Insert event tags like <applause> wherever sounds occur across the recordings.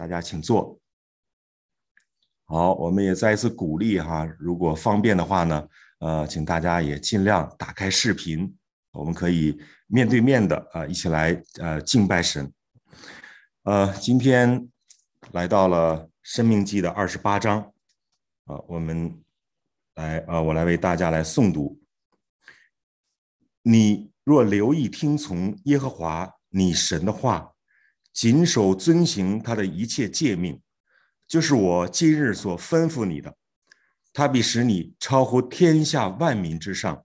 大家请坐。好，我们也再一次鼓励哈，如果方便的话呢，呃，请大家也尽量打开视频，我们可以面对面的啊，一起来呃敬拜神。呃，今天来到了《生命记》的二十八章，啊，我们来啊，我来为大家来诵读。你若留意听从耶和华你神的话，谨守遵行他的一切诫命，就是我今日所吩咐你的，他必使你超乎天下万民之上。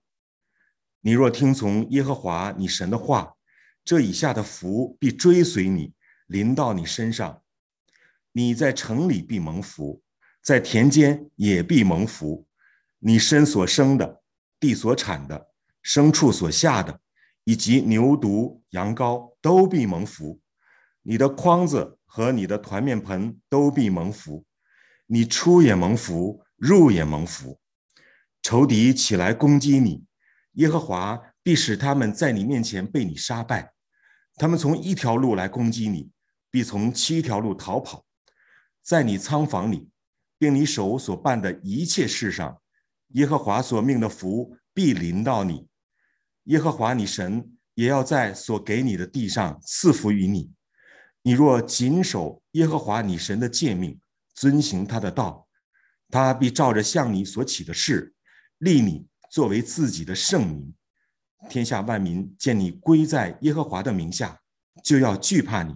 你若听从耶和华你神的话，这以下的福必追随你。临到你身上，你在城里必蒙福，在田间也必蒙福。你身所生的，地所产的，牲畜所下的，以及牛犊、羊羔都必蒙福。你的筐子和你的团面盆都必蒙福。你出也蒙福，入也蒙福。仇敌起来攻击你，耶和华必使他们在你面前被你杀败。他们从一条路来攻击你。必从七条路逃跑，在你仓房里，并你手所办的一切事上，耶和华所命的福必临到你。耶和华你神也要在所给你的地上赐福于你。你若谨守耶和华你神的诫命，遵行他的道，他必照着向你所起的事，立你作为自己的圣名。天下万民见你归在耶和华的名下，就要惧怕你。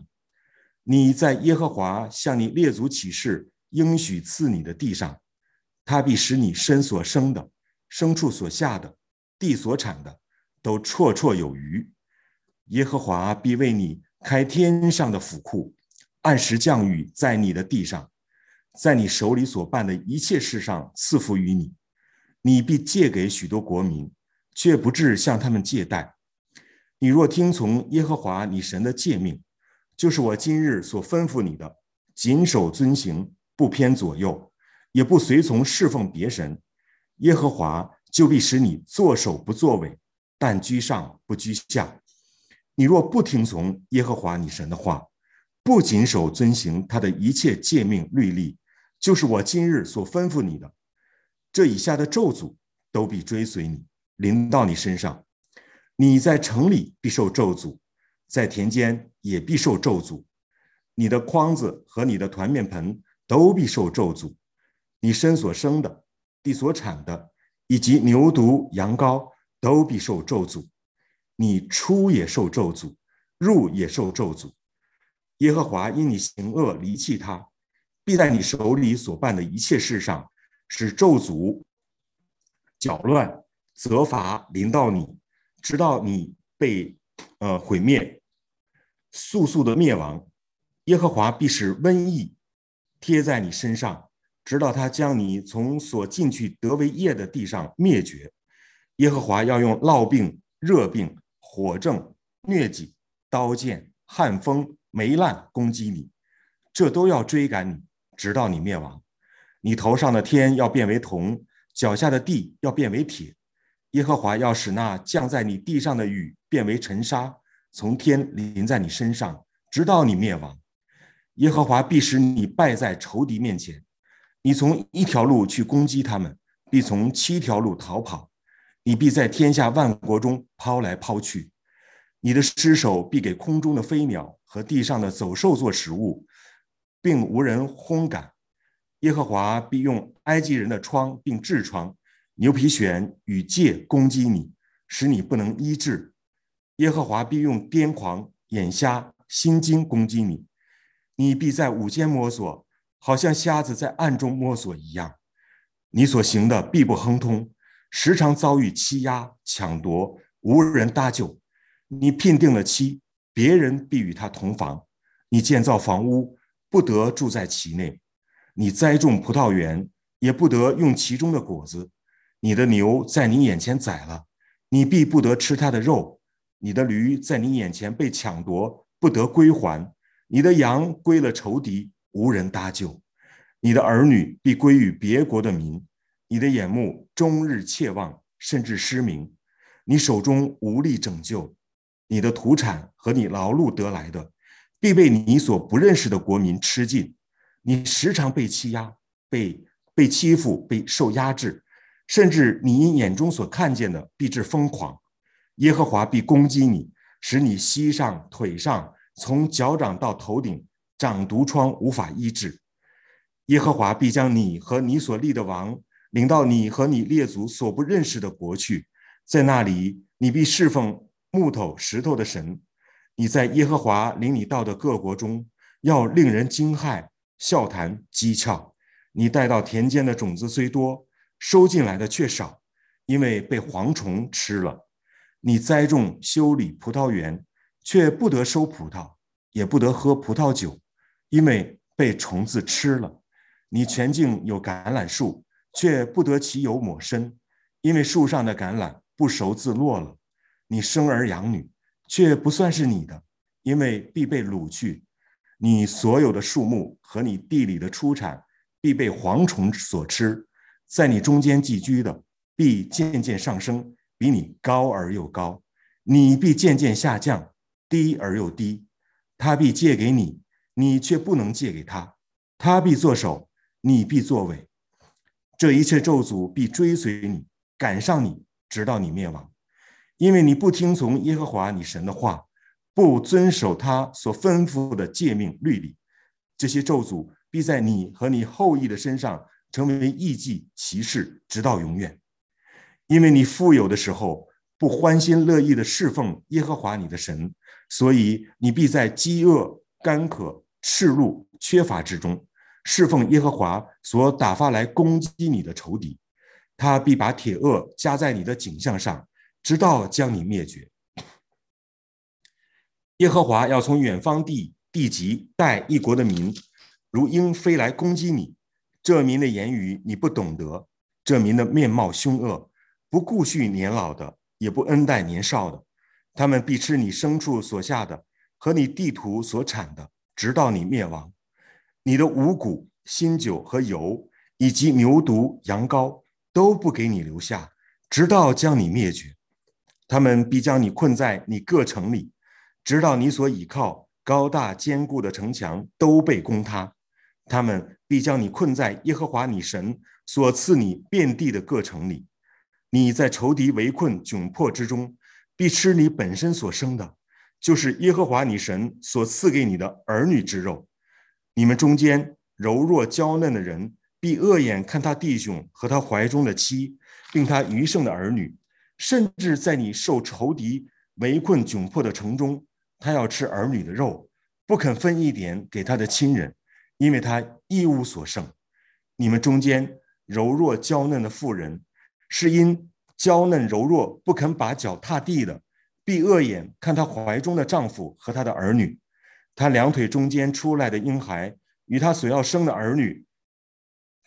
你在耶和华向你列祖起誓应许赐你的地上，他必使你身所生的、牲畜所下的、地所产的都绰绰有余。耶和华必为你开天上的府库，按时降雨在你的地上，在你手里所办的一切事上赐福于你。你必借给许多国民，却不至向他们借贷。你若听从耶和华你神的诫命，就是我今日所吩咐你的，谨守遵行，不偏左右，也不随从侍奉别神。耶和华就必使你作首不作尾，但居上不居下。你若不听从耶和华你神的话，不谨守遵行他的一切诫命律例，就是我今日所吩咐你的，这以下的咒诅都必追随你，临到你身上。你在城里必受咒诅。在田间也必受咒诅，你的筐子和你的团面盆都必受咒诅，你身所生的、地所产的，以及牛犊、羊羔都必受咒诅，你出也受咒诅，入也受咒诅。耶和华因你行恶离弃他，必在你手里所办的一切事上使咒诅搅乱、责罚临到你，直到你被呃毁灭。速速的灭亡，耶和华必使瘟疫贴在你身上，直到他将你从所进去得为业的地上灭绝。耶和华要用烙病、热病、火症、疟疾、刀剑、旱风、霉烂攻击你，这都要追赶你，直到你灭亡。你头上的天要变为铜，脚下的地要变为铁。耶和华要使那降在你地上的雨变为尘沙。从天淋在你身上，直到你灭亡。耶和华必使你败在仇敌面前。你从一条路去攻击他们，必从七条路逃跑。你必在天下万国中抛来抛去。你的尸首必给空中的飞鸟和地上的走兽做食物，并无人烘干。耶和华必用埃及人的疮并痔疮、牛皮癣与疥攻击你，使你不能医治。耶和华必用癫狂、眼瞎、心惊攻击你，你必在午间摸索，好像瞎子在暗中摸索一样。你所行的必不亨通，时常遭遇欺压、抢夺，无人搭救。你聘定了妻，别人必与他同房；你建造房屋，不得住在其内；你栽种葡萄园，也不得用其中的果子。你的牛在你眼前宰了，你必不得吃它的肉。你的驴在你眼前被抢夺，不得归还；你的羊归了仇敌，无人搭救；你的儿女必归于别国的民；你的眼目终日切望，甚至失明；你手中无力拯救；你的土产和你劳碌得来的，必被你所不认识的国民吃尽。你时常被欺压，被被欺负，被受压制，甚至你眼中所看见的，必致疯狂。耶和华必攻击你，使你膝上、腿上，从脚掌到头顶长毒疮，无法医治。耶和华必将你和你所立的王领到你和你列祖所不认识的国去，在那里你必侍奉木头、石头的神。你在耶和华领你到的各国中，要令人惊骇、笑谈、讥诮。你带到田间的种子虽多，收进来的却少，因为被蝗虫吃了。你栽种、修理葡萄园，却不得收葡萄，也不得喝葡萄酒，因为被虫子吃了。你全境有橄榄树，却不得其油抹身，因为树上的橄榄不熟自落了。你生儿养女，却不算是你的，因为必被掳去。你所有的树木和你地里的出产，必被蝗虫所吃。在你中间寄居的，必渐渐上升，比你高而又高；你必渐渐下降，低而又低。他必借给你，你却不能借给他；他必作首。你必作尾，这一切咒诅必追随你，赶上你，直到你灭亡，因为你不听从耶和华你神的话，不遵守他所吩咐的诫命律例。这些咒诅必在你和你后裔的身上成为异迹歧视，直到永远。因为你富有的时候不欢心乐意的侍奉耶和华你的神，所以你必在饥饿、干渴、赤露、缺乏之中。侍奉耶和华所打发来攻击你的仇敌，他必把铁轭加在你的颈项上，直到将你灭绝。耶和华要从远方地地极带一国的民，如鹰飞来攻击你。这民的言语你不懂得，这民的面貌凶恶，不顾恤年老的，也不恩待年少的。他们必吃你牲畜所下的和你地土所产的，直到你灭亡。你的五谷、新酒和油，以及牛犊、羊羔，都不给你留下，直到将你灭绝。他们必将你困在你各城里，直到你所倚靠高大坚固的城墙都被攻塌。他们必将你困在耶和华你神所赐你遍地的各城里。你在仇敌围困窘迫之中，必吃你本身所生的，就是耶和华你神所赐给你的儿女之肉。你们中间柔弱娇嫩的人，必恶眼看他弟兄和他怀中的妻，并他余剩的儿女，甚至在你受仇敌围困窘迫的城中，他要吃儿女的肉，不肯分一点给他的亲人，因为他一无所剩。你们中间柔弱娇嫩的妇人，是因娇嫩柔弱不肯把脚踏地的，必恶眼看他怀中的丈夫和他的儿女。他两腿中间出来的婴孩与他所要生的儿女，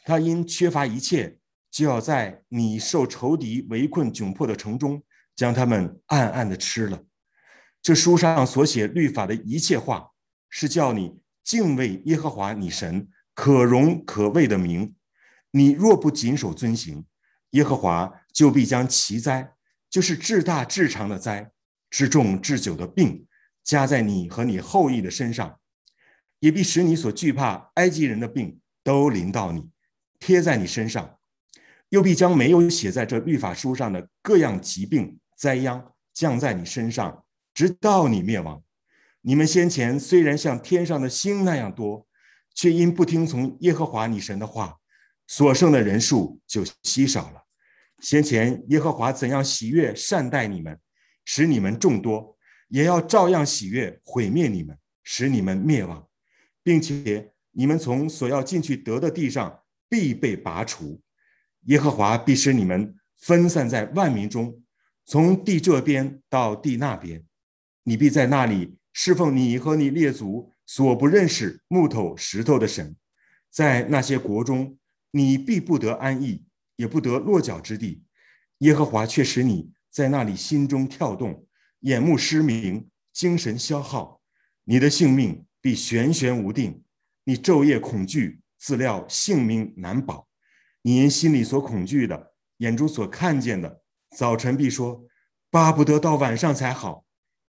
他因缺乏一切，就要在你受仇敌围困窘迫的城中，将他们暗暗的吃了。这书上所写律法的一切话，是叫你敬畏耶和华你神可荣可畏的名。你若不谨守遵行，耶和华就必将其灾，就是至大至长的灾，至重至久的病。加在你和你后裔的身上，也必使你所惧怕埃及人的病都临到你，贴在你身上；又必将没有写在这律法书上的各样疾病灾殃降在你身上，直到你灭亡。你们先前虽然像天上的星那样多，却因不听从耶和华你神的话，所剩的人数就稀少了。先前耶和华怎样喜悦善待你们，使你们众多。也要照样喜悦毁灭你们，使你们灭亡，并且你们从所要进去得的地上必被拔除。耶和华必使你们分散在万民中，从地这边到地那边，你必在那里侍奉你和你列祖所不认识木头石头的神。在那些国中，你必不得安逸，也不得落脚之地。耶和华却使你在那里心中跳动。眼目失明，精神消耗，你的性命必悬悬无定。你昼夜恐惧，自料性命难保。你因心里所恐惧的，眼中所看见的，早晨必说巴不得到晚上才好；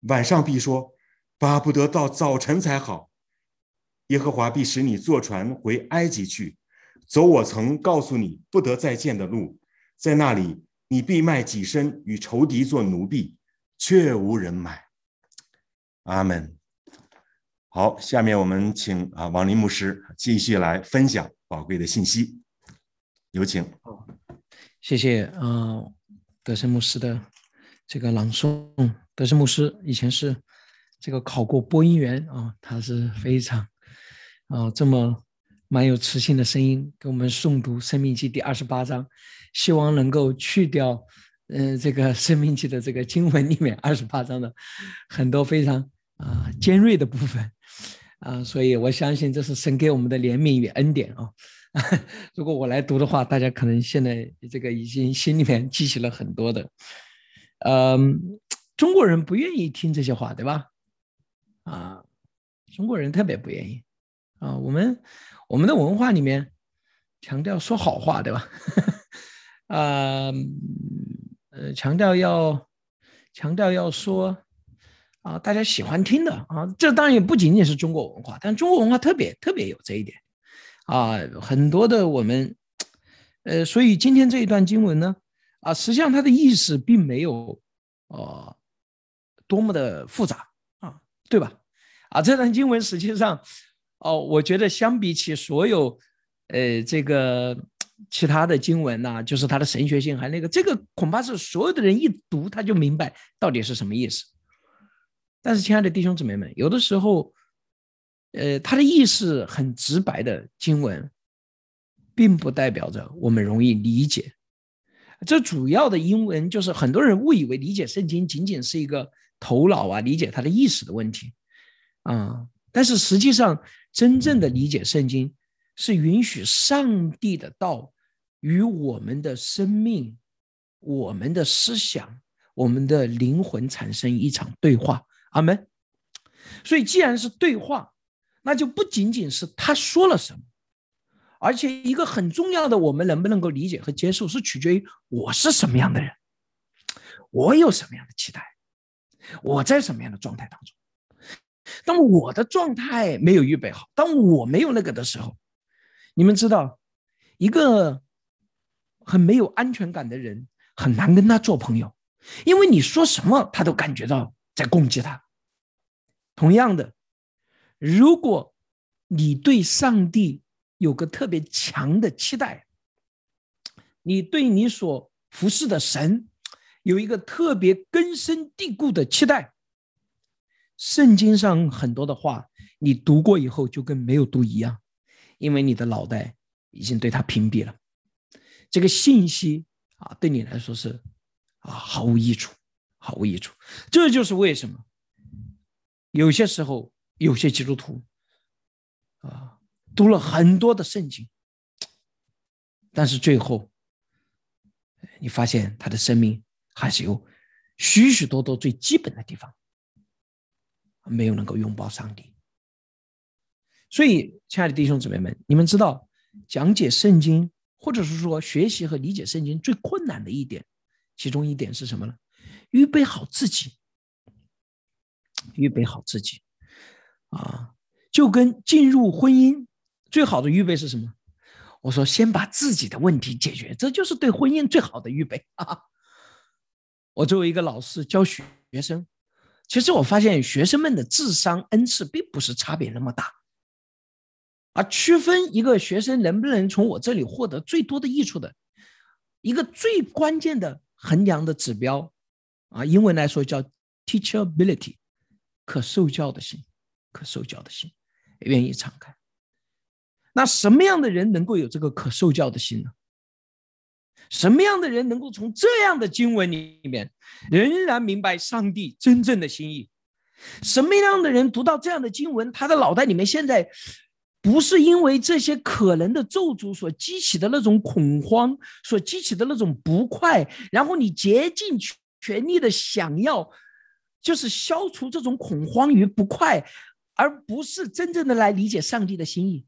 晚上必说巴不得到早晨才好。耶和华必使你坐船回埃及去，走我曾告诉你不得再见的路，在那里你必卖己身与仇敌做奴婢，却无人买。阿门。好，下面我们请啊王林牧师继续来分享宝贵的信息，有请。谢谢啊，德胜牧师的这个朗诵。德胜牧师以前是这个考过播音员啊，他是非常啊这么蛮有磁性的声音，给我们诵读《生命记》第二十八章，希望能够去掉嗯这个《生命记》的这个经文里面二十八章的很多非常啊尖锐的部分。啊，所以我相信这是神给我们的怜悯与恩典啊。<laughs> 如果我来读的话，大家可能现在这个已经心里面记起了很多的。嗯，中国人不愿意听这些话，对吧？啊，中国人特别不愿意啊。我们我们的文化里面强调说好话，对吧？啊，<laughs> 呃，强调要强调要说。啊，大家喜欢听的啊，这当然也不仅仅是中国文化，但中国文化特别特别有这一点啊，很多的我们，呃，所以今天这一段经文呢，啊，实际上它的意思并没有哦多么的复杂啊，对吧？啊，这段经文实际上，哦，我觉得相比起所有呃这个其他的经文呐，就是它的神学性还那个，这个恐怕是所有的人一读他就明白到底是什么意思。但是，亲爱的弟兄姊妹们，有的时候，呃，他的意思很直白的经文，并不代表着我们容易理解。这主要的英文就是很多人误以为理解圣经仅仅是一个头脑啊理解它的意思的问题啊。但是实际上，真正的理解圣经是允许上帝的道与我们的生命、我们的思想、我们的灵魂产生一场对话。阿门。所以，既然是对话，那就不仅仅是他说了什么，而且一个很重要的，我们能不能够理解和接受，是取决于我是什么样的人，我有什么样的期待，我在什么样的状态当中。当我的状态没有预备好，当我没有那个的时候，你们知道，一个很没有安全感的人很难跟他做朋友，因为你说什么，他都感觉到在攻击他。同样的，如果你对上帝有个特别强的期待，你对你所服侍的神有一个特别根深蒂固的期待，圣经上很多的话，你读过以后就跟没有读一样，因为你的脑袋已经对他屏蔽了，这个信息啊，对你来说是啊毫无益处，毫无益处。这就是为什么。有些时候，有些基督徒啊，读了很多的圣经，但是最后，你发现他的生命还是有许许多多最基本的地方没有能够拥抱上帝。所以，亲爱的弟兄姊妹们，你们知道，讲解圣经，或者是说学习和理解圣经最困难的一点，其中一点是什么呢？预备好自己。预备好自己，啊，就跟进入婚姻最好的预备是什么？我说，先把自己的问题解决，这就是对婚姻最好的预备 <laughs> 啊。我作为一个老师教学生，其实我发现学生们的智商恩赐并不是差别那么大，而区分一个学生能不能从我这里获得最多的益处的一个最关键的衡量的指标，啊，英文来说叫 teachability。可受教的心，可受教的心，愿意敞开。那什么样的人能够有这个可受教的心呢？什么样的人能够从这样的经文里面仍然明白上帝真正的心意？什么样的人读到这样的经文，他的脑袋里面现在不是因为这些可能的咒诅所激起的那种恐慌，所激起的那种不快，然后你竭尽全力的想要。就是消除这种恐慌与不快，而不是真正的来理解上帝的心意。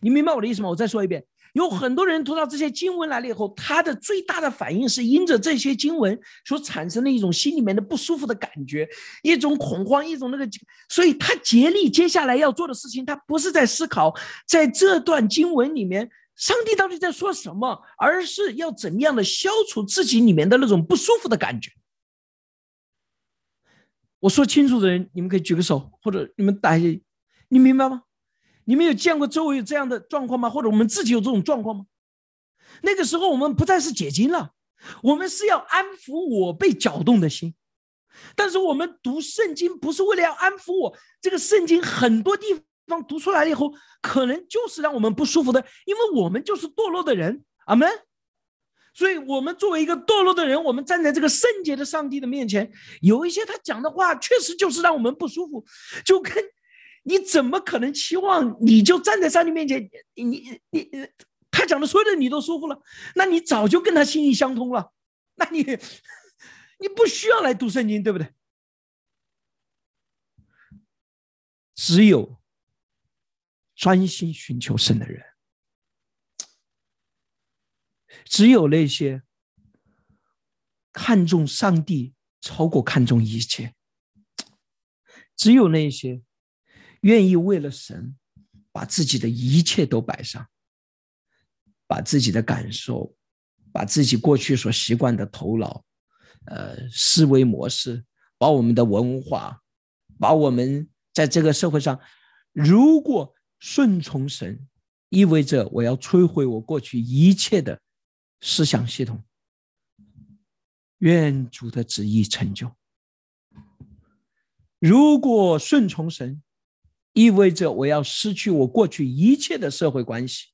你明白我的意思吗？我再说一遍，有很多人读到这些经文来了以后，他的最大的反应是因着这些经文所产生的一种心里面的不舒服的感觉，一种恐慌，一种那个，所以他竭力接下来要做的事情，他不是在思考在这段经文里面上帝到底在说什么，而是要怎么样的消除自己里面的那种不舒服的感觉。我说清楚的人，你们可以举个手，或者你们打一，你明白吗？你们有见过周围有这样的状况吗？或者我们自己有这种状况吗？那个时候我们不再是解经了，我们是要安抚我被搅动的心。但是我们读圣经不是为了要安抚我，这个圣经很多地方读出来了以后，可能就是让我们不舒服的，因为我们就是堕落的人，阿门。所以，我们作为一个堕落的人，我们站在这个圣洁的上帝的面前，有一些他讲的话，确实就是让我们不舒服，就跟。你怎么可能期望你就站在上帝面前，你你你他讲的所有的你都舒服了？那你早就跟他心意相通了，那你你不需要来读圣经，对不对？只有专心寻求神的人，只有那些看重上帝超过看重一切，只有那些。愿意为了神，把自己的一切都摆上，把自己的感受，把自己过去所习惯的头脑，呃，思维模式，把我们的文化，把我们在这个社会上，如果顺从神，意味着我要摧毁我过去一切的思想系统。愿主的旨意成就。如果顺从神。意味着我要失去我过去一切的社会关系，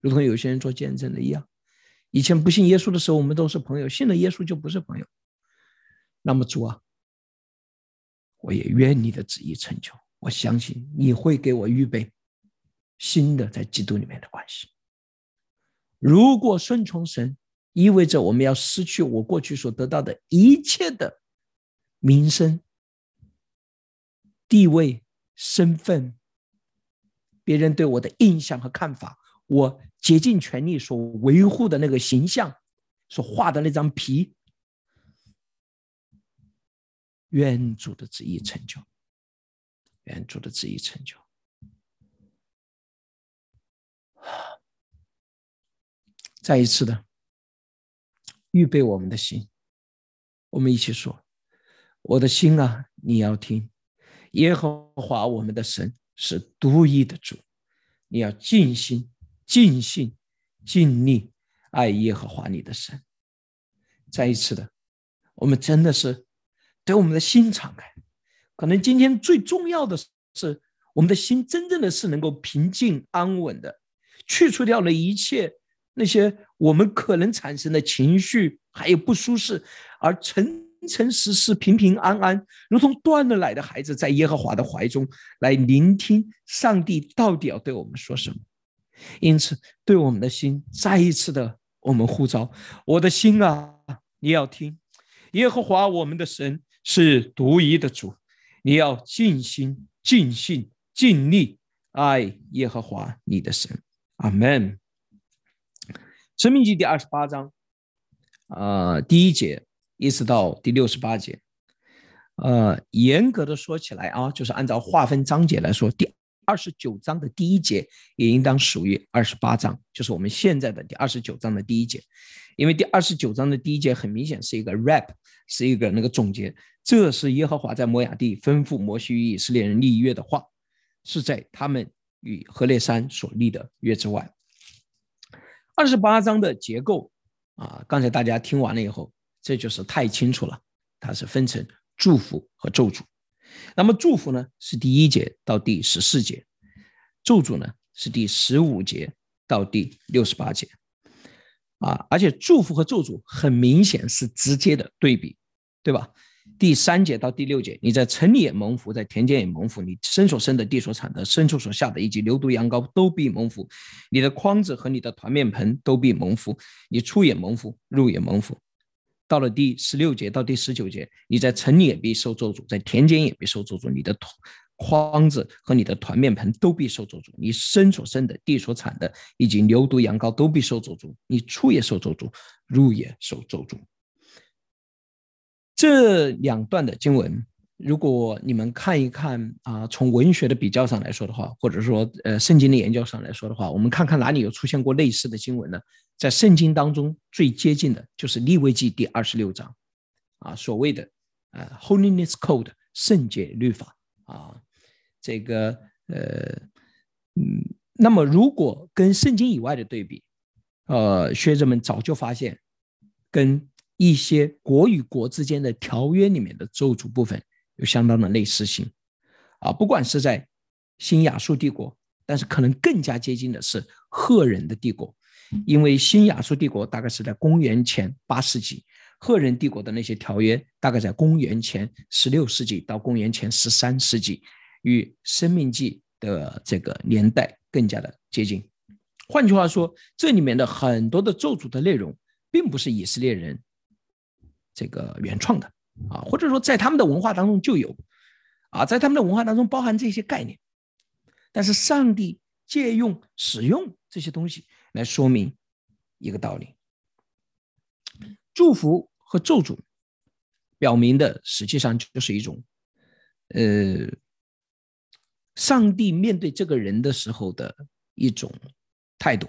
如同有些人做见证的一样。以前不信耶稣的时候，我们都是朋友；信了耶稣就不是朋友。那么主啊，我也愿你的旨意成就。我相信你会给我预备新的在基督里面的关系。如果顺从神，意味着我们要失去我过去所得到的一切的名声、地位。身份，别人对我的印象和看法，我竭尽全力所维护的那个形象，所画的那张皮，愿主的旨意成就，愿主的旨意成就。再一次的预备我们的心，我们一起说：“我的心啊，你要听。”耶和华我们的神是独一的主，你要尽心、尽性、尽力爱耶和华你的神。再一次的，我们真的是对我们的心敞开。可能今天最重要的是，我们的心真正的是能够平静安稳的，去除掉了一切那些我们可能产生的情绪还有不舒适，而成。诚实实、平平安安，如同断了奶的孩子，在耶和华的怀中来聆听上帝到底要对我们说什么。因此，对我们的心再一次的我们呼召：我的心啊，你要听耶和华我们的神是独一的主，你要尽心、尽性、尽力爱耶和华你的神。阿门。生命记第二十八章，啊，第一节。一直到第六十八节，呃，严格的说起来啊，就是按照划分章节来说，第二十九章的第一节也应当属于二十八章，就是我们现在的第二十九章的第一节，因为第二十九章的第一节很明显是一个 rap，是一个那个总结，这是耶和华在摩亚地吩咐摩西与以色列人立约的话，是在他们与何烈山所立的约之外。二十八章的结构啊，刚才大家听完了以后。这就是太清楚了，它是分成祝福和咒诅。那么祝福呢是第一节到第十四节，咒诅呢是第十五节到第六十八节。啊，而且祝福和咒诅很明显是直接的对比，对吧？第三节到第六节，你在城里也蒙福，在田间也蒙福，你身所生的、地所产的、牲畜所下的，以及牛犊羊羔都必蒙福。你的筐子和你的团面盆都必蒙福，你出也蒙福，入也蒙福。到了第十六节到第十九节，你在城里也必受咒诅，在田间也必受咒诅。你的筐子和你的团面盆都必受咒诅，你生所生的、地所产的，以及牛犊羊羔都必受咒诅，你出也受咒诅，入也受咒诅。这两段的经文，如果你们看一看啊，从文学的比较上来说的话，或者说呃圣经的研究上来说的话，我们看看哪里有出现过类似的经文呢？在圣经当中最接近的就是利未记第二十六章，啊，所谓的呃 Holiness Code 圣洁律法啊，这个呃嗯，那么如果跟圣经以外的对比，呃，学者们早就发现跟。一些国与国之间的条约里面的咒诅部分有相当的类似性，啊，不管是在新亚述帝国，但是可能更加接近的是赫人的帝国，因为新亚述帝国大概是在公元前八世纪，赫人帝国的那些条约大概在公元前十六世纪到公元前十三世纪，与生命记的这个年代更加的接近。换句话说，这里面的很多的咒诅的内容，并不是以色列人。这个原创的啊，或者说在他们的文化当中就有啊，在他们的文化当中包含这些概念，但是上帝借用使用这些东西来说明一个道理：祝福和咒诅，表明的实际上就是一种呃，上帝面对这个人的时候的一种态度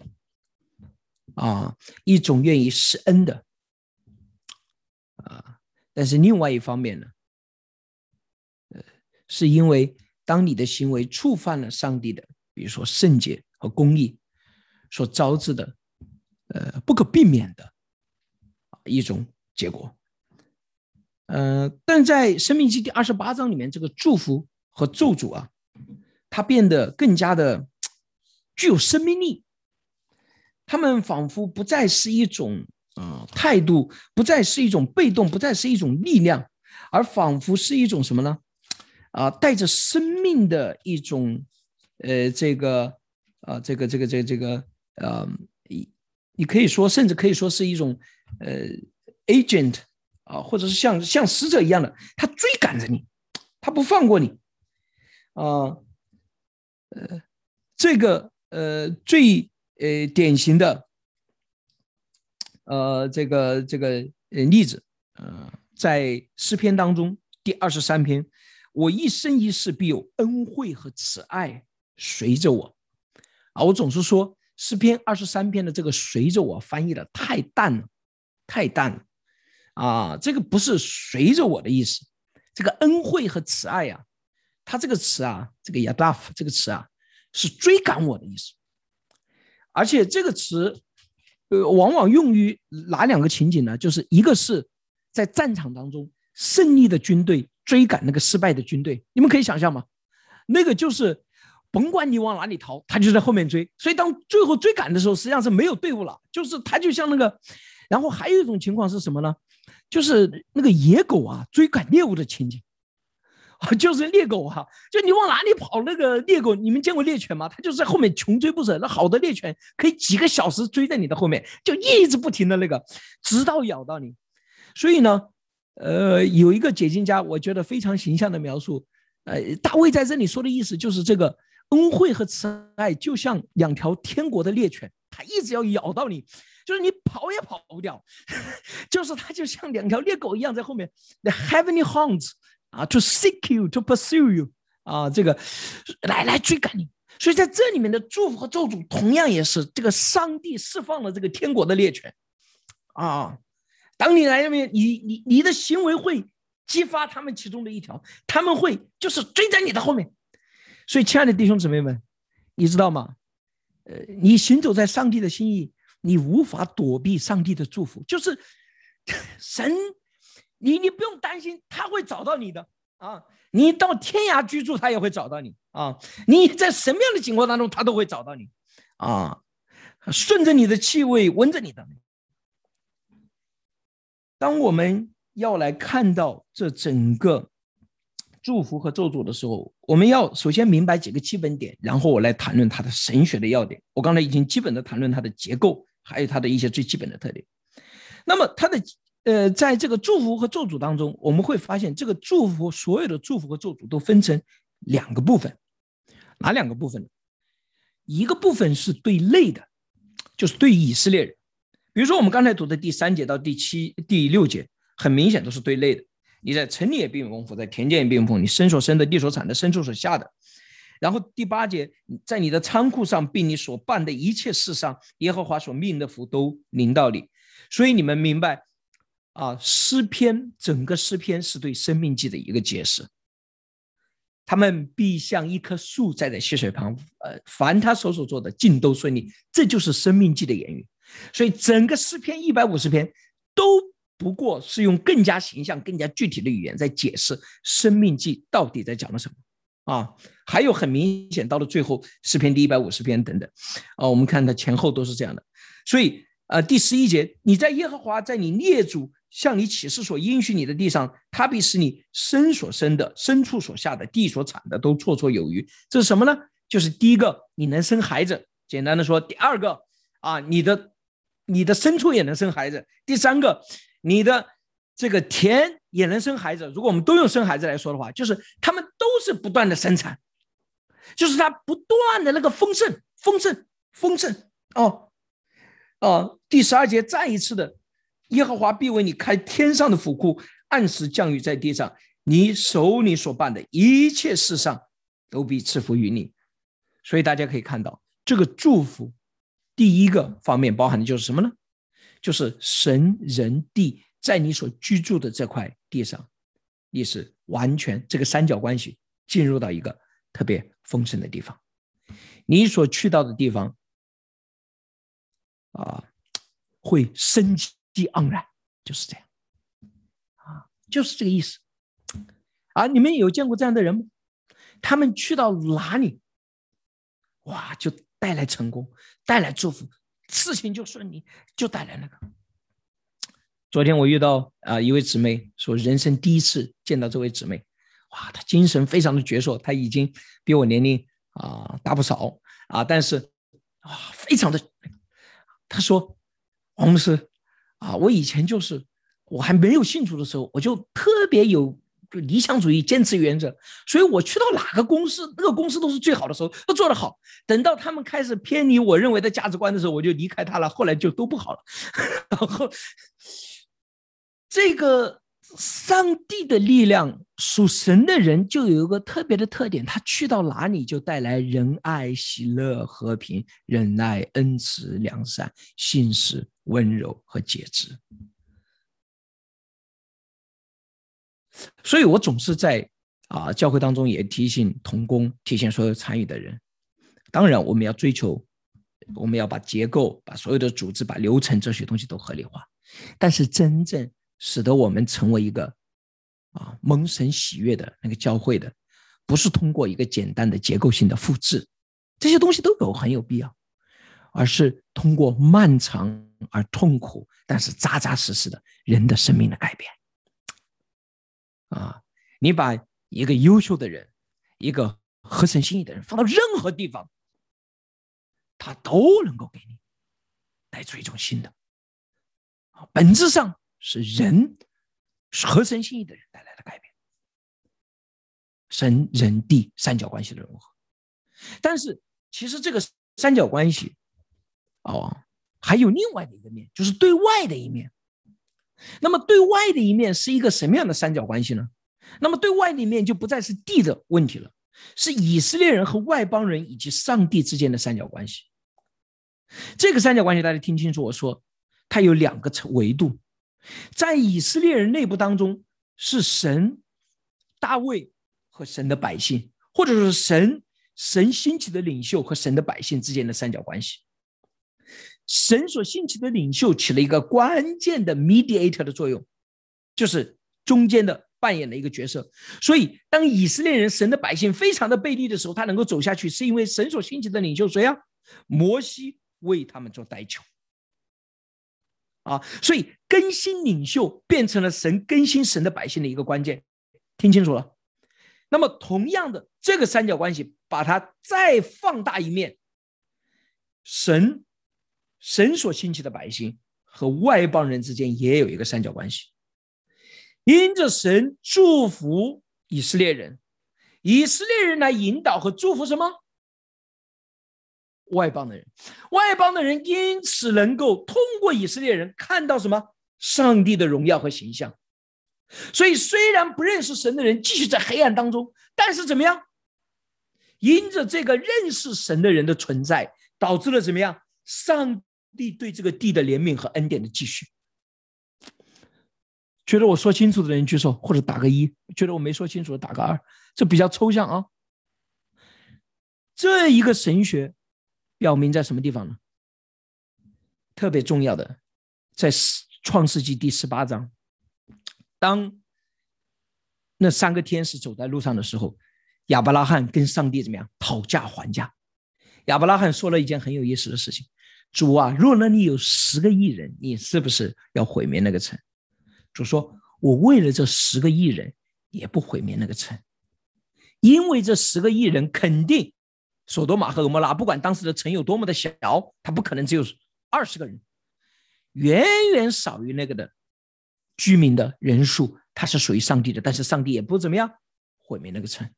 啊，一种愿意施恩的。但是另外一方面呢，呃，是因为当你的行为触犯了上帝的，比如说圣洁和公义，所招致的，呃，不可避免的一种结果。呃，但在《生命记》第二十八章里面，这个祝福和咒诅啊，它变得更加的具有生命力，他们仿佛不再是一种。啊，态度不再是一种被动，不再是一种力量，而仿佛是一种什么呢？啊，带着生命的一种，呃，这个，啊，这个，这个，这个，这个，呃，你你可以说，甚至可以说是一种，呃，agent 啊，或者是像像使者一样的，他追赶着你，他不放过你，啊，呃，这个，呃，最，呃，典型的。呃，这个这个呃例子，呃，在诗篇当中第二十三篇，我一生一世必有恩惠和慈爱随着我。啊，我总是说诗篇二十三篇的这个随着我翻译的太淡了，太淡了。啊，这个不是随着我的意思，这个恩惠和慈爱呀，它这个词啊，这个 yadaf 这个词啊，是追赶我的意思，而且这个词。呃，往往用于哪两个情景呢？就是一个是在战场当中，胜利的军队追赶那个失败的军队，你们可以想象吗？那个就是甭管你往哪里逃，他就在后面追。所以当最后追赶的时候，实际上是没有队伍了，就是他就像那个。然后还有一种情况是什么呢？就是那个野狗啊追赶猎物的情景。<laughs> 就是猎狗哈，就你往哪里跑，那个猎狗，你们见过猎犬吗？它就是在后面穷追不舍。那好的猎犬可以几个小时追在你的后面，就一直不停的那个，直到咬到你。所以呢，呃，有一个解经家，我觉得非常形象的描述，呃，大卫在这里说的意思就是这个恩惠和慈爱就像两条天国的猎犬，它一直要咬到你，就是你跑也跑不掉，<laughs> 就是它就像两条猎狗一样在后面，the heavenly hounds。啊，to seek you, to pursue you，啊，这个来来追赶你。所以在这里面的祝福和咒诅，同样也是这个上帝释放了这个天国的猎犬。啊，当你来那边，你你你的行为会激发他们其中的一条，他们会就是追在你的后面。所以，亲爱的弟兄姊妹们，你知道吗？呃，你行走在上帝的心意，你无法躲避上帝的祝福，就是 <laughs> 神。你你不用担心，他会找到你的啊！你到天涯居住，他也会找到你啊！你在什么样的情况当中，他都会找到你啊！顺着你的气味，闻着你的。当我们要来看到这整个祝福和咒诅的时候，我们要首先明白几个基本点，然后我来谈论它的神学的要点。我刚才已经基本的谈论它的结构，还有它的一些最基本的特点。那么它的。呃，在这个祝福和咒诅当中，我们会发现，这个祝福所有的祝福和咒诅都分成两个部分，哪两个部分？一个部分是对内的，就是对以色列人。比如说我们刚才读的第三节到第七、第六节，很明显都是对内的。你在城里也并不丰富，在田间也并不丰，你身所生的、地所产的、牲畜所下的。然后第八节，在你的仓库上，并你所办的一切事上，耶和华所命的福都临到你。所以你们明白啊，诗篇整个诗篇是对生命记的一个解释。他们必像一棵树栽在溪水旁，呃，凡他所所做的尽都顺利。这就是生命记的言语。所以整个诗篇一百五十篇都。不过是用更加形象、更加具体的语言在解释《生命记》到底在讲了什么啊？还有很明显，到了最后诗篇第一百五十篇等等啊，我们看它前后都是这样的。所以呃，第十一节，你在耶和华在你列祖向你启示所应许你的地上，他必使你生所生的、牲畜所下的、地所产的都绰绰有余。这是什么呢？就是第一个，你能生孩子。简单的说，第二个啊，你的你的牲畜也能生孩子。第三个。你的这个田也能生孩子。如果我们都用生孩子来说的话，就是他们都是不断的生产，就是它不断的那个丰盛、丰盛、丰盛。哦，哦，第十二节再一次的，耶和华必为你开天上的府库，按时降雨在地上，你手里所办的一切事上都必赐福于你。所以大家可以看到，这个祝福第一个方面包含的就是什么呢？就是神人地在你所居住的这块地上，你是完全这个三角关系进入到一个特别丰盛的地方，你所去到的地方啊，会生机盎然，就是这样，啊，就是这个意思。啊，你们有见过这样的人吗？他们去到哪里，哇，就带来成功，带来祝福。事情就顺利，就带来那个。昨天我遇到啊一位姊妹，说人生第一次见到这位姊妹，哇，她精神非常的矍铄，她已经比我年龄啊大不少啊，但是啊非常的，她说王牧师啊，我以前就是我还没有信主的时候，我就特别有。理想主义，坚持原则，所以我去到哪个公司，那个公司都是最好的时候，都做得好。等到他们开始偏离我认为的价值观的时候，我就离开他了。后来就都不好了。<laughs> 然后，这个上帝的力量，属神的人就有一个特别的特点，他去到哪里就带来仁爱、喜乐、和平、忍耐、恩慈、良善、信实、温柔和节制。所以，我总是在啊教会当中也提醒同工，提醒所有参与的人。当然，我们要追求，我们要把结构、把所有的组织、把流程这些东西都合理化。但是，真正使得我们成为一个啊蒙神喜悦的那个教会的，不是通过一个简单的结构性的复制，这些东西都有很有必要，而是通过漫长而痛苦，但是扎扎实实的人的生命的改变。啊，你把一个优秀的人，一个合神心意的人放到任何地方，他都能够给你带出一种新的。啊，本质上是人是合神心意的人带来的改变，神人地三角关系的融合。但是，其实这个三角关系，哦，还有另外的一个面，就是对外的一面。那么对外的一面是一个什么样的三角关系呢？那么对外的一面就不再是地的问题了，是以色列人和外邦人以及上帝之间的三角关系。这个三角关系大家听清楚，我说它有两个维度，在以色列人内部当中是神、大卫和神的百姓，或者说是神神兴起的领袖和神的百姓之间的三角关系。神所兴起的领袖起了一个关键的 mediator 的作用，就是中间的扮演的一个角色。所以，当以色列人神的百姓非常的背离的时候，他能够走下去，是因为神所兴起的领袖谁啊？摩西为他们做代求。啊，所以更新领袖变成了神更新神的百姓的一个关键。听清楚了。那么，同样的这个三角关系，把它再放大一面，神。神所兴起的百姓和外邦人之间也有一个三角关系，因着神祝福以色列人，以色列人来引导和祝福什么？外邦的人，外邦的人因此能够通过以色列人看到什么？上帝的荣耀和形象。所以，虽然不认识神的人继续在黑暗当中，但是怎么样？因着这个认识神的人的存在，导致了怎么样？上地对这个地的怜悯和恩典的继续。觉得我说清楚的人举手或者打个一，觉得我没说清楚的打个二，这比较抽象啊。这一个神学表明在什么地方呢？特别重要的，在创世纪第十八章。当那三个天使走在路上的时候，亚伯拉罕跟上帝怎么样讨价还价？亚伯拉罕说了一件很有意思的事情：“主啊，若那里有十个亿人，你是不是要毁灭那个城？”主说：“我为了这十个亿人，也不毁灭那个城，因为这十个亿人肯定，索多玛和俄摩拉，不管当时的城有多么的小，它不可能只有二十个人，远远少于那个的。”居民的人数，它是属于上帝的，但是上帝也不怎么样毁灭那个城。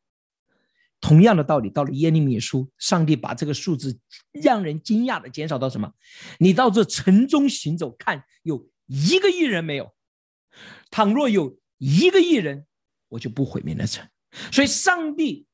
同样的道理，到了耶利米书，上帝把这个数字让人惊讶的减少到什么？你到这城中行走，看有一个亿人没有？倘若有一个亿人，我就不毁灭那城。所以，上帝，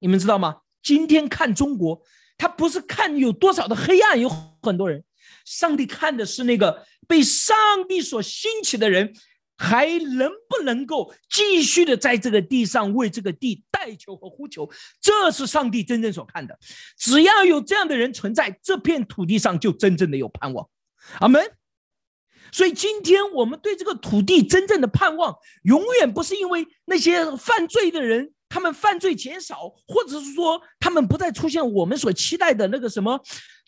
你们知道吗？今天看中国，他不是看有多少的黑暗，有很多人。上帝看的是那个被上帝所兴起的人，还能不能够继续的在这个地上为这个地代求和呼求？这是上帝真正所看的。只要有这样的人存在，这片土地上就真正的有盼望。阿门。所以今天我们对这个土地真正的盼望，永远不是因为那些犯罪的人。他们犯罪减少，或者是说他们不再出现我们所期待的那个什么，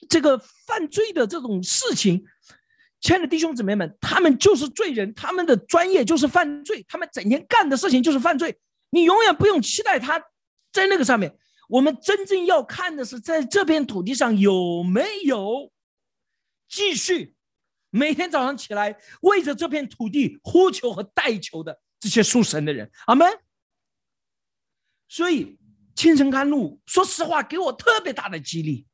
这个犯罪的这种事情。亲爱的弟兄姊妹们，他们就是罪人，他们的专业就是犯罪，他们整天干的事情就是犯罪。你永远不用期待他在那个上面。我们真正要看的是，在这片土地上有没有继续每天早上起来为着这片土地呼求和代求的这些属神的人。阿门。所以，清晨甘露，说实话，给我特别大的激励。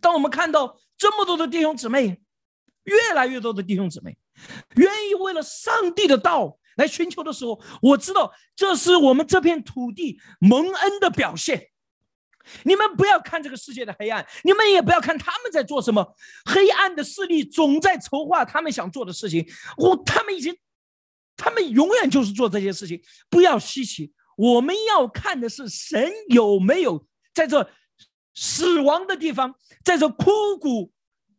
当我们看到这么多的弟兄姊妹，越来越多的弟兄姊妹，愿意为了上帝的道来寻求的时候，我知道这是我们这片土地蒙恩的表现。你们不要看这个世界的黑暗，你们也不要看他们在做什么。黑暗的势力总在筹划他们想做的事情。我，他们已经，他们永远就是做这些事情，不要稀奇。我们要看的是神有没有在这死亡的地方，在这枯骨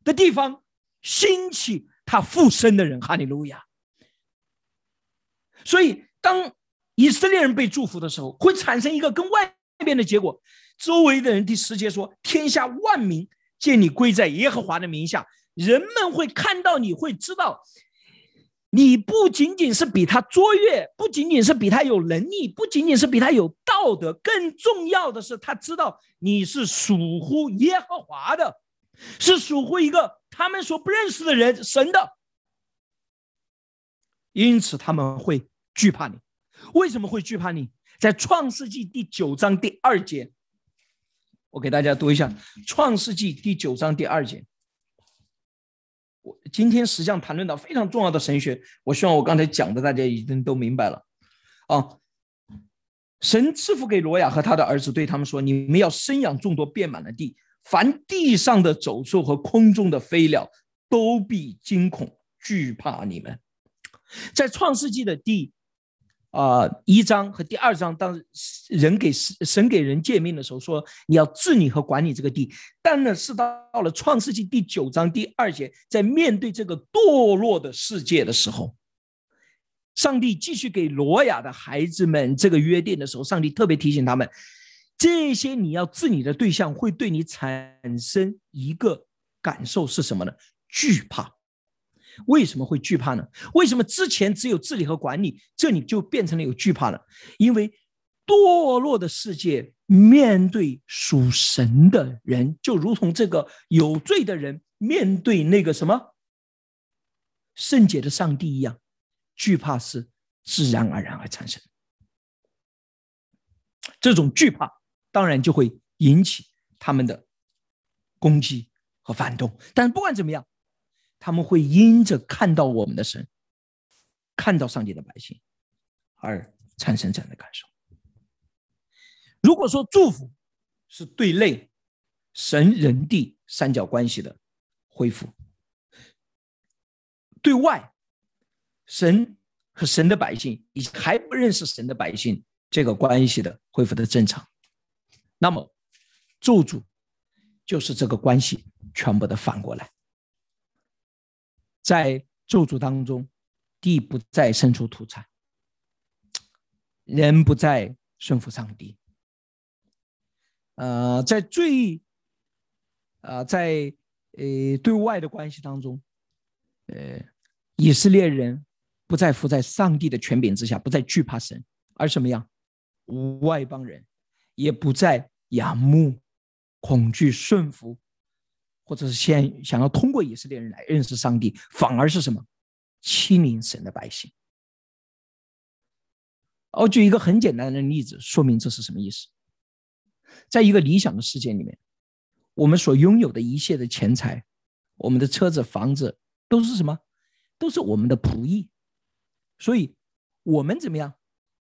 的地方兴起他复生的人。哈利路亚！所以，当以色列人被祝福的时候，会产生一个跟外边的结果。周围的人第十节说：“天下万民见你归在耶和华的名下，人们会看到你，会知道。”你不仅仅是比他卓越，不仅仅是比他有能力，不仅仅是比他有道德，更重要的是，他知道你是属乎耶和华的，是属乎一个他们所不认识的人神的，因此他们会惧怕你。为什么会惧怕你？在创世纪第九章第二节，我给大家读一下创世纪第九章第二节。我今天实际上谈论到非常重要的神学，我希望我刚才讲的大家已经都明白了啊。神赐福给罗亚和他的儿子，对他们说：“你们要生养众多，遍满了地，凡地上的走兽和空中的飞鸟，都必惊恐惧怕你们。”在创世纪的第。啊，一章和第二章，当人给神给人诫命的时候，说你要治理和管理这个地。但呢，是到了创世纪第九章第二节，在面对这个堕落的世界的时候，上帝继续给罗亚的孩子们这个约定的时候，上帝特别提醒他们，这些你要治理的对象会对你产生一个感受是什么呢？惧怕。为什么会惧怕呢？为什么之前只有治理和管理，这里就变成了有惧怕了？因为堕落的世界面对属神的人，就如同这个有罪的人面对那个什么圣洁的上帝一样，惧怕是自然而然而产生。这种惧怕当然就会引起他们的攻击和反动。但是不管怎么样，他们会因着看到我们的神，看到上帝的百姓，而产生这样的感受。如果说祝福是对内神人地三角关系的恢复，对外神和神的百姓以及还不认识神的百姓这个关系的恢复的正常，那么咒诅就是这个关系全部的反过来，在咒诅当中，地不再生出土产，人不再顺服上帝。呃，在最，呃，在呃对外的关系当中，呃，以色列人不再服在上帝的权柄之下，不再惧怕神，而什么样？外邦人也不再仰慕、恐惧、顺服，或者是先想要通过以色列人来认识上帝，反而是什么？欺凌神的百姓。我举一个很简单的例子，说明这是什么意思。在一个理想的世界里面，我们所拥有的一切的钱财，我们的车子、房子，都是什么？都是我们的仆役。所以，我们怎么样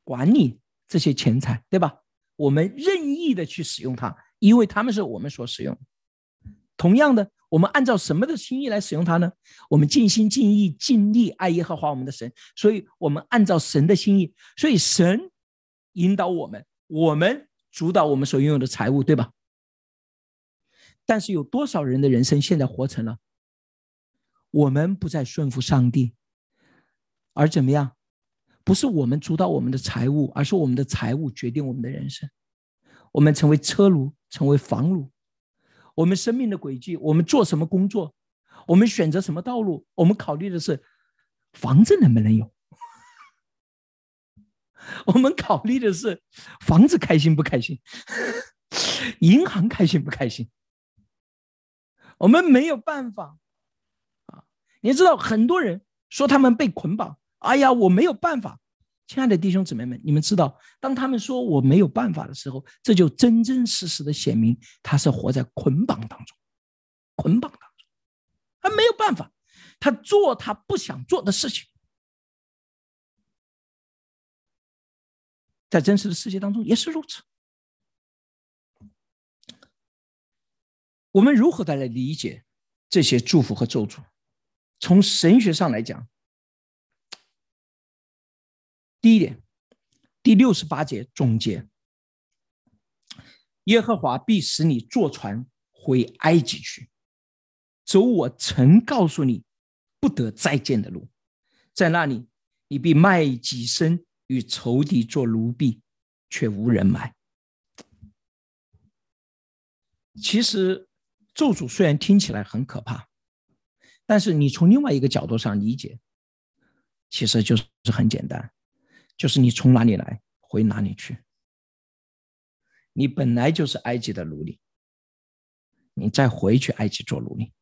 管理这些钱财，对吧？我们任意的去使用它，因为他们是我们所使用。同样的，我们按照什么的心意来使用它呢？我们尽心尽意尽力爱耶和华我们的神，所以我们按照神的心意，所以神引导我们，我们。主导我们所拥有的财物，对吧？但是有多少人的人生现在活成了我们不再顺服上帝，而怎么样？不是我们主导我们的财务，而是我们的财务决定我们的人生。我们成为车奴，成为房奴。我们生命的轨迹，我们做什么工作，我们选择什么道路，我们考虑的是房子能不能有。<laughs> 我们考虑的是房子开心不开心，<laughs> 银行开心不开心。我们没有办法啊！你知道，很多人说他们被捆绑，哎呀，我没有办法。亲爱的弟兄姊妹们，你们知道，当他们说我没有办法的时候，这就真真实实的显明他是活在捆绑当中，捆绑当中，他没有办法，他做他不想做的事情。在真实的世界当中也是如此。我们如何的来理解这些祝福和咒诅？从神学上来讲，第一点，第六十八节总结：耶和华必使你坐船回埃及去，走我曾告诉你不得再见的路，在那里你必卖己身。与仇敌做奴婢，却无人买。其实咒诅虽然听起来很可怕，但是你从另外一个角度上理解，其实就是很简单，就是你从哪里来，回哪里去。你本来就是埃及的奴隶，你再回去埃及做奴隶。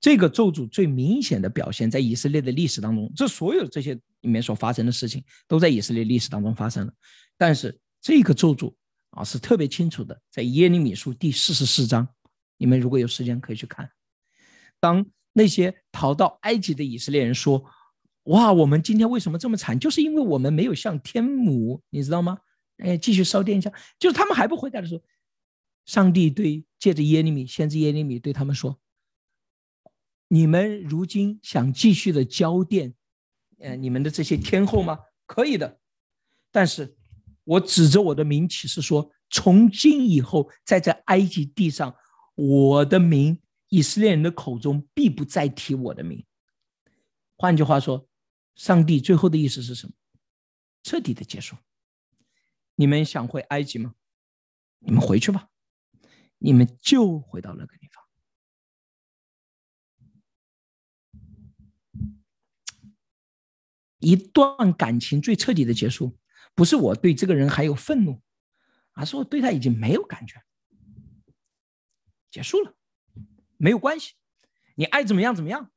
这个咒诅最明显的表现在以色列的历史当中，这所有这些里面所发生的事情都在以色列历史当中发生了。但是这个咒诅啊是特别清楚的，在耶利米书第四十四章，你们如果有时间可以去看。当那些逃到埃及的以色列人说：“哇，我们今天为什么这么惨？就是因为我们没有向天母，你知道吗？哎，继续烧殿香。”就是他们还不回答的时候，上帝对借着耶利米先知耶利米对他们说。你们如今想继续的交奠，呃，你们的这些天后吗？可以的，但是我指着我的名启示说，从今以后，在这埃及地上，我的名，以色列人的口中必不再提我的名。换句话说，上帝最后的意思是什么？彻底的结束。你们想回埃及吗？你们回去吧，你们就回到那个地方。一段感情最彻底的结束，不是我对这个人还有愤怒，而是我对他已经没有感觉，结束了，没有关系，你爱怎么样怎么样。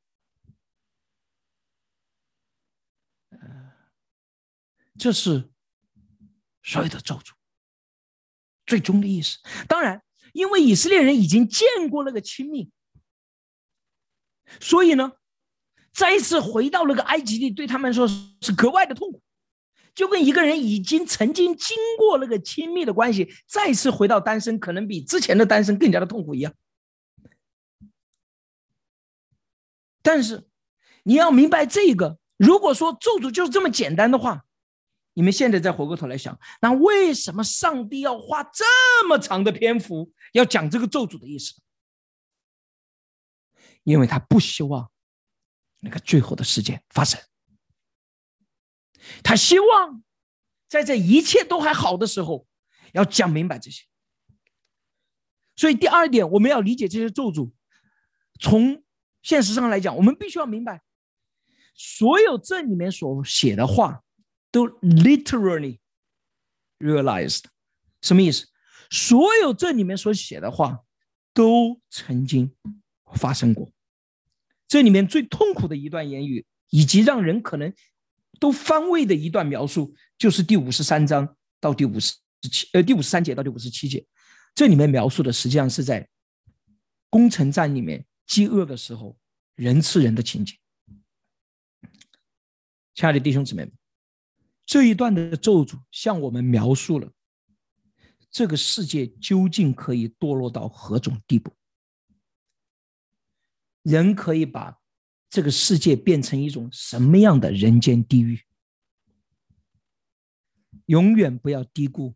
这是所有的咒诅。最终的意思，当然，因为以色列人已经见过那个亲密，所以呢，再一次回到那个埃及地，对他们说是格外的痛苦，就跟一个人已经曾经经过那个亲密的关系，再次回到单身，可能比之前的单身更加的痛苦一样。但是，你要明白这个，如果说咒诅就是这么简单的话。你们现在再回过头来想，那为什么上帝要花这么长的篇幅要讲这个咒诅的意思？因为他不希望那个最后的事件发生，他希望在这一切都还好的时候要讲明白这些。所以第二点，我们要理解这些咒诅，从现实上来讲，我们必须要明白，所有这里面所写的话。都 literally realized，什么意思？所有这里面所写的话，都曾经发生过。这里面最痛苦的一段言语，以及让人可能都翻胃的一段描述，就是第五十三章到第五十七，呃，第五十三节到第五十七节。这里面描述的实际上是在攻城战里面饥饿的时候，人吃人的情景。亲爱的弟兄姊妹们。这一段的咒诅向我们描述了这个世界究竟可以堕落到何种地步？人可以把这个世界变成一种什么样的人间地狱？永远不要低估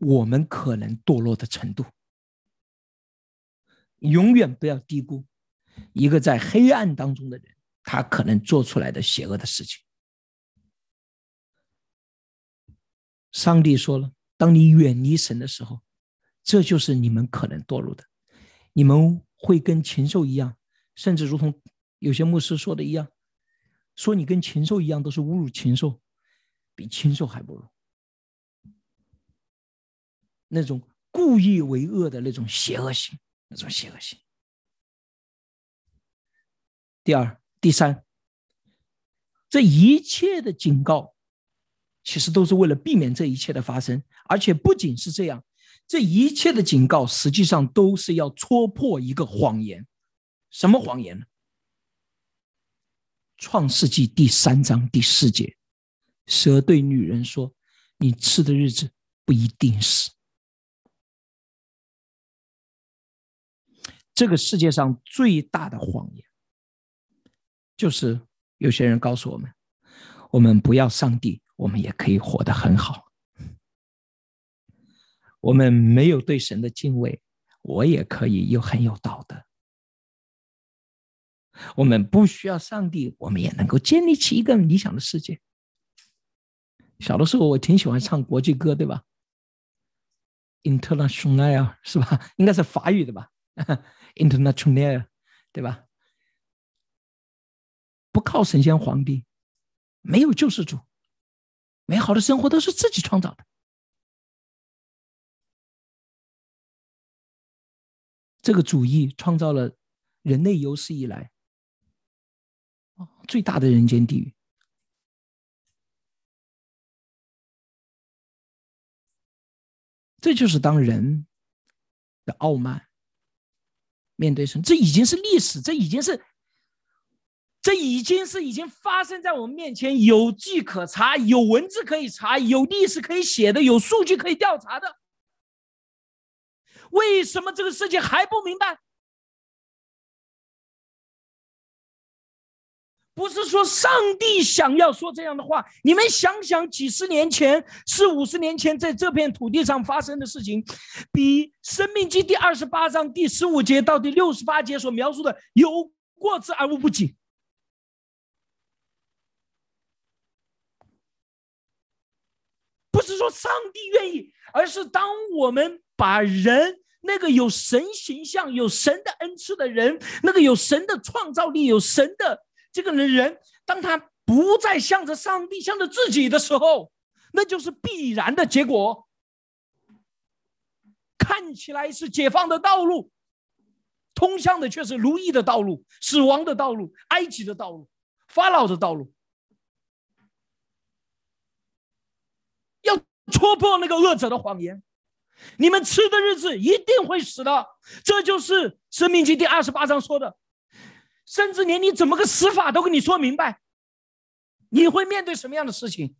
我们可能堕落的程度，永远不要低估一个在黑暗当中的人，他可能做出来的邪恶的事情。上帝说了：“当你远离神的时候，这就是你们可能堕入的。你们会跟禽兽一样，甚至如同有些牧师说的一样，说你跟禽兽一样，都是侮辱禽兽，比禽兽还不如。那种故意为恶的那种邪恶性，那种邪恶性。第二、第三，这一切的警告。”其实都是为了避免这一切的发生，而且不仅是这样，这一切的警告实际上都是要戳破一个谎言。什么谎言呢？创世纪第三章第四节，蛇对女人说：“你吃的日子不一定死。”这个世界上最大的谎言，就是有些人告诉我们：“我们不要上帝。”我们也可以活得很好。我们没有对神的敬畏，我也可以又很有道德。我们不需要上帝，我们也能够建立起一个理想的世界。小的时候，我挺喜欢唱国际歌，对吧？International 是吧？应该是法语的吧？International 对吧？不靠神仙皇帝，没有救世主。美好的生活都是自己创造的。这个主义创造了人类有史以来最大的人间地狱。这就是当人的傲慢面对神，这已经是历史，这已经是。这已经是已经发生在我们面前，有迹可查，有文字可以查，有历史可以写的，有数据可以调查的。为什么这个世界还不明白？不是说上帝想要说这样的话，你们想想，几十年前、四五十年前，在这片土地上发生的事情，比《生命记》第二十八章第十五节到第六十八节所描述的有过之而无不及。是说上帝愿意，而是当我们把人那个有神形象、有神的恩赐的人，那个有神的创造力、有神的这个人，当他不再向着上帝、向着自己的时候，那就是必然的结果。看起来是解放的道路，通向的却是奴役的道路、死亡的道路、埃及的道路、法老的道路。戳破那个恶者的谎言。你们吃的日子一定会死的，这就是《生命经》第二十八章说的，甚至连你怎么个死法都跟你说明白。你会面对什么样的事情？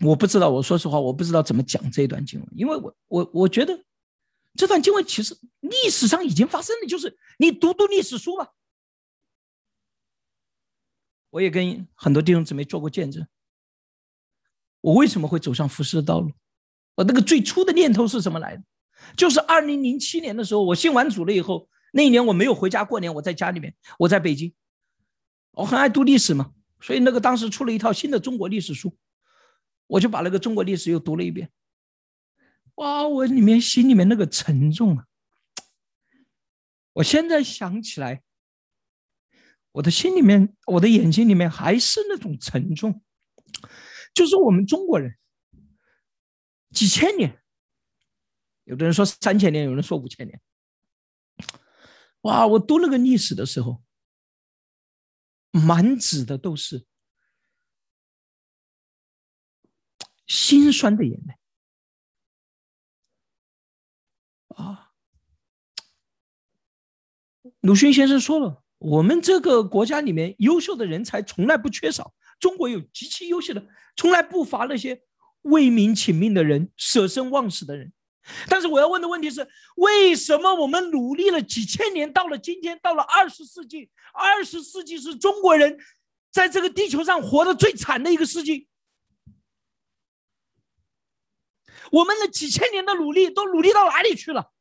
我不知道，我说实话，我不知道怎么讲这一段经文，因为我我我觉得这段经文其实历史上已经发生的，就是你读读历史书吧。我也跟很多弟兄姊妹做过见证。我为什么会走上服侍的道路？我那个最初的念头是什么来的？就是二零零七年的时候，我信完主了以后，那一年我没有回家过年，我在家里面，我在北京。我很爱读历史嘛，所以那个当时出了一套新的中国历史书，我就把那个中国历史又读了一遍。哇，我里面心里面那个沉重啊！我现在想起来。我的心里面，我的眼睛里面还是那种沉重，就是我们中国人几千年，有的人说三千年，有人说五千年。哇！我读那个历史的时候，满纸的都是心酸的眼泪啊！鲁迅先生说了。我们这个国家里面优秀的人才从来不缺少，中国有极其优秀的，从来不乏那些为民请命的人、舍生忘死的人。但是我要问的问题是：为什么我们努力了几千年，到了今天，到了二十世纪，二十世纪是中国人在这个地球上活得最惨的一个世纪？我们的几千年的努力都努力到哪里去了？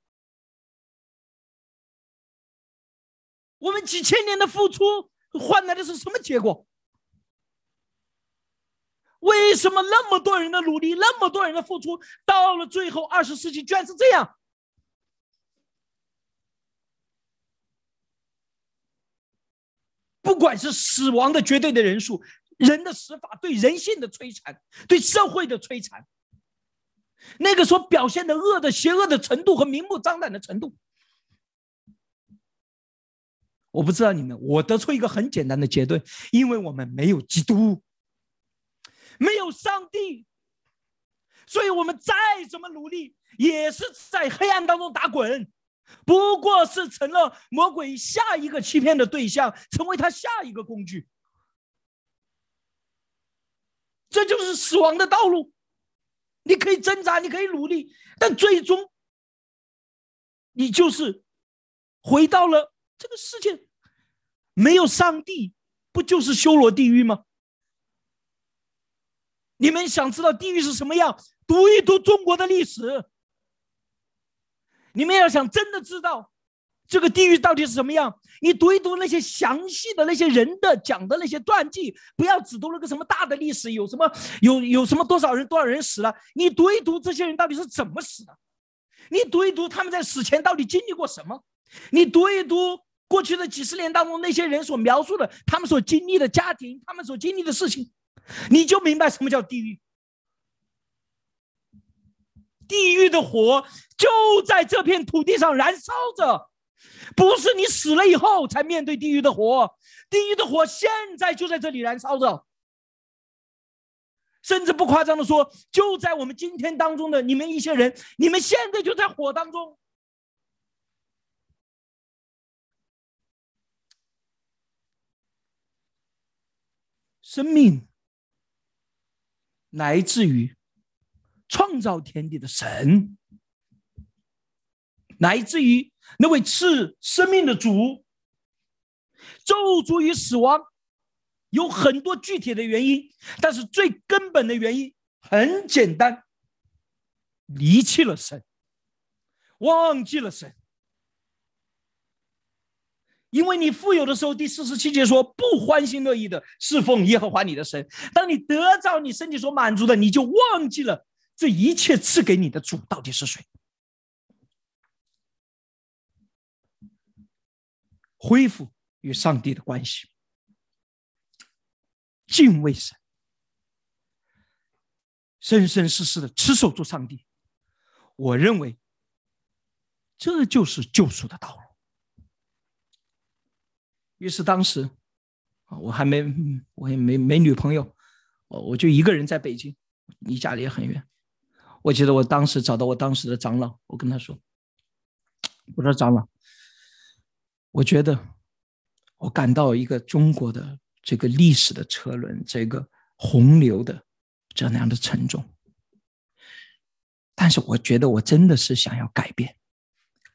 我们几千年的付出换来的是什么结果？为什么那么多人的努力，那么多人的付出，到了最后二十世纪居然是这样？不管是死亡的绝对的人数，人的死法对人性的摧残，对社会的摧残，那个所表现的恶的邪恶的程度和明目张胆的程度。我不知道你们，我得出一个很简单的结论：因为我们没有基督，没有上帝，所以我们再怎么努力，也是在黑暗当中打滚，不过是成了魔鬼下一个欺骗的对象，成为他下一个工具。这就是死亡的道路。你可以挣扎，你可以努力，但最终，你就是回到了。这个世界没有上帝，不就是修罗地狱吗？你们想知道地狱是什么样？读一读中国的历史。你们要想真的知道这个地狱到底是什么样，你读一读那些详细的那些人的讲的那些传记，不要只读那个什么大的历史，有什么有有什么多少人多少人死了，你读一读这些人到底是怎么死的，你读一读他们在死前到底经历过什么，你读一读。过去的几十年当中，那些人所描述的，他们所经历的家庭，他们所经历的事情，你就明白什么叫地狱。地狱的火就在这片土地上燃烧着，不是你死了以后才面对地狱的火，地狱的火现在就在这里燃烧着。甚至不夸张的说，就在我们今天当中的你们一些人，你们现在就在火当中。生命来自于创造天地的神，来自于那位赐生命的主。咒诅与死亡有很多具体的原因，但是最根本的原因很简单：离弃了神，忘记了神。因为你富有的时候，第四十七节说不欢心乐意的侍奉耶和华你的神。当你得到你身体所满足的，你就忘记了这一切赐给你的主到底是谁。恢复与上帝的关系，敬畏神，生生世世的持守住上帝。我认为，这就是救赎的道路。于是当时啊，我还没，我也没没女朋友，我我就一个人在北京，离家里也很远。我记得我当时找到我当时的长老，我跟他说：“我说长老，我觉得我感到一个中国的这个历史的车轮，这个洪流的这样的沉重。但是我觉得我真的是想要改变，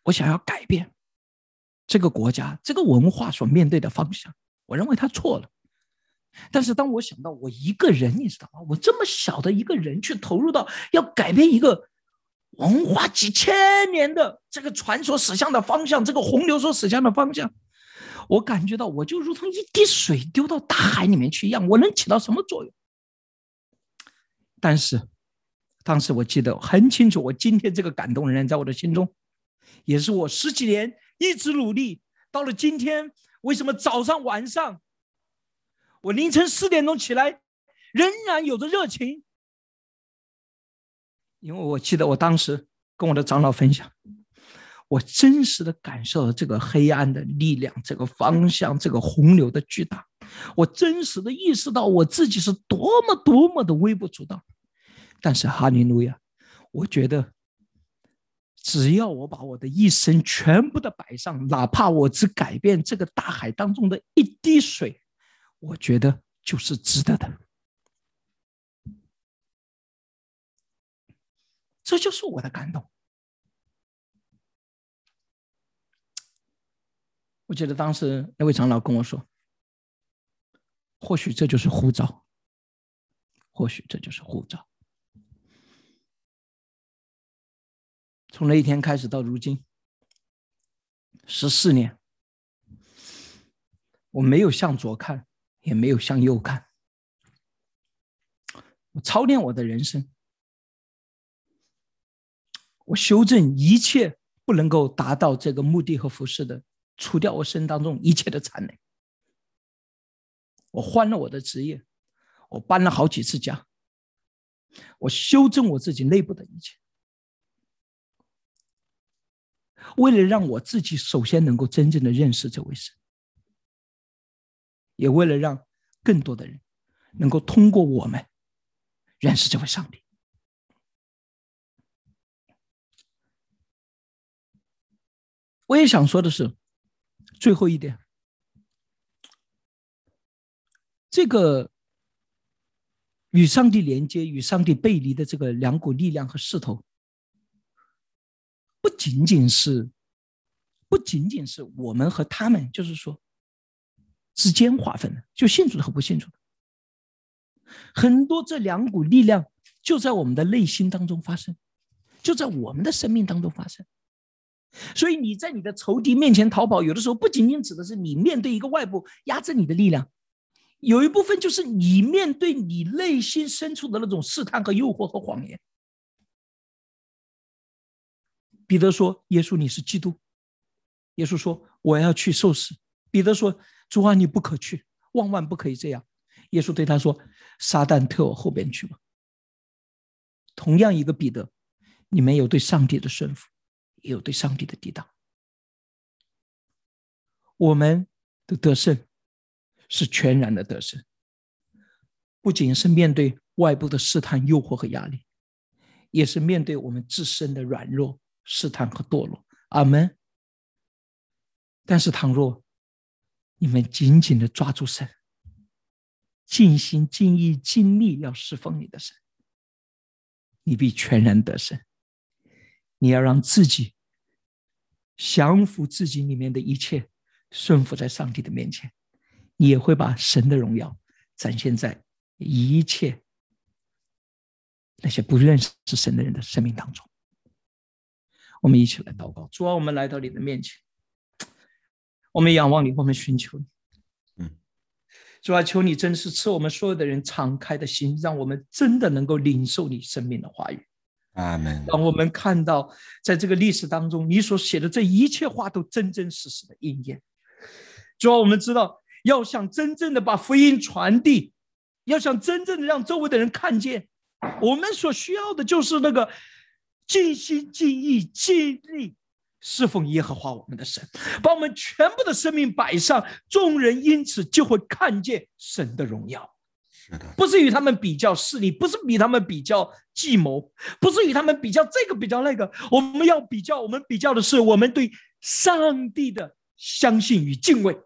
我想要改变这个国家这个文化所面对的方向。我认为他错了。”但是当我想到我一个人，你知道吗？我这么小的一个人，去投入到要改变一个文化几千年的这个船所驶向的方向，这个洪流所驶向的方向，我感觉到我就如同一滴水丢到大海里面去一样，我能起到什么作用？但是当时我记得很清楚，我今天这个感动仍然在我的心中，也是我十几年一直努力，到了今天，为什么早上晚上？我凌晨四点钟起来，仍然有着热情，因为我记得我当时跟我的长老分享，我真实的感受了这个黑暗的力量，这个方向，这个洪流的巨大，我真实的意识到我自己是多么多么的微不足道。但是哈利路亚，我觉得只要我把我的一生全部的摆上，哪怕我只改变这个大海当中的一滴水。我觉得就是值得的，这就是我的感动。我记得当时那位长老跟我说：“或许这就是护照，或许这就是护照。”从那一天开始到如今，十四年，我没有向左看。也没有向右看，我操练我的人生，我修正一切不能够达到这个目的和服饰的，除掉我身当中一切的残累。我换了我的职业，我搬了好几次家，我修正我自己内部的一切，为了让我自己首先能够真正的认识这位神。也为了让更多的人能够通过我们认识这位上帝，我也想说的是，最后一点，这个与上帝连接、与上帝背离的这个两股力量和势头，不仅仅是，不仅仅是我们和他们，就是说。之间划分的，就信主的和不信主的，很多这两股力量就在我们的内心当中发生，就在我们的生命当中发生。所以你在你的仇敌面前逃跑，有的时候不仅仅指的是你面对一个外部压制你的力量，有一部分就是你面对你内心深处的那种试探和诱惑和谎言。彼得说：“耶稣，你是基督。”耶稣说：“我要去受死。”彼得说。主啊，你不可去，万万不可以这样。耶稣对他说：“撒旦退我后边去吧。”同样一个彼得，你们有对上帝的顺服，也有对上帝的抵挡。我们的得胜是全然的得胜，不仅是面对外部的试探、诱惑和压力，也是面对我们自身的软弱、试探和堕落。阿门。但是倘若，你们紧紧的抓住神，尽心尽意尽力要侍奉你的神，你必全然得胜。你要让自己降服自己里面的一切，顺服在上帝的面前，你也会把神的荣耀展现在一切那些不认识神的人的生命当中。我们一起来祷告，主啊，我们来到你的面前。我们仰望你，我们寻求你。嗯，主啊，求你真是赐我们所有的人敞开的心，让我们真的能够领受你生命的话语。阿门。让我们看到，在这个历史当中，你所写的这一切话都真真实实的应验。主啊，我们知道，要想真正的把福音传递，要想真正的让周围的人看见，我们所需要的就是那个尽心尽意尽力。侍奉耶和华我们的神，把我们全部的生命摆上，众人因此就会看见神的荣耀。不是与他们比较势力，不是与他们比较计谋，不是与他们比较这个比较那个。我们要比较，我们比较的是我们对上帝的相信与敬畏。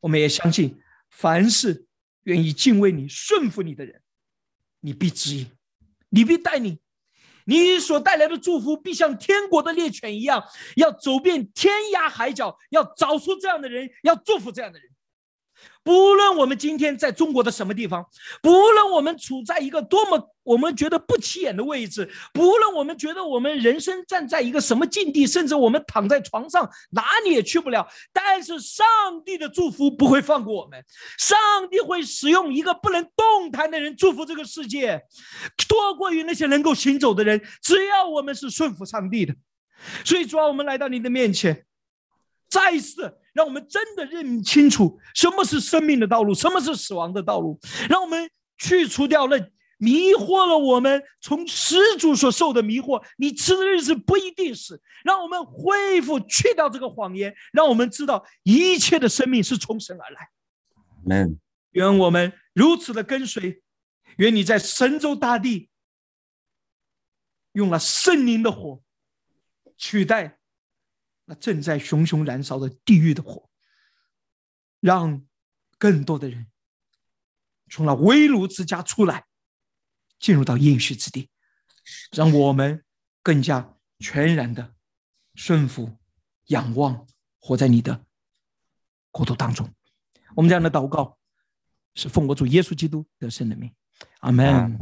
我们也相信，凡是愿意敬畏你、顺服你的人，你必指引，你必带领。你所带来的祝福，必像天国的猎犬一样，要走遍天涯海角，要找出这样的人，要祝福这样的人。不论我们今天在中国的什么地方，不论我们处在一个多么我们觉得不起眼的位置，不论我们觉得我们人生站在一个什么境地，甚至我们躺在床上哪里也去不了，但是上帝的祝福不会放过我们，上帝会使用一个不能动弹的人祝福这个世界，多过于那些能够行走的人。只要我们是顺服上帝的，所以主要我们来到你的面前，再一次。让我们真的认清楚什么是生命的道路，什么是死亡的道路。让我们去除掉那迷惑了我们从始祖所受的迷惑。你吃的日子不一定是。让我们恢复去掉这个谎言，让我们知道一切的生命是从神而来。门，愿我们如此的跟随。愿你在神州大地用了圣灵的火取代。那正在熊熊燃烧的地狱的火，让更多的人从那危炉之家出来，进入到应许之地，让我们更加全然的顺服、仰望，活在你的国度当中。我们这样的祷告，是奉我主耶稣基督得胜的名，阿门。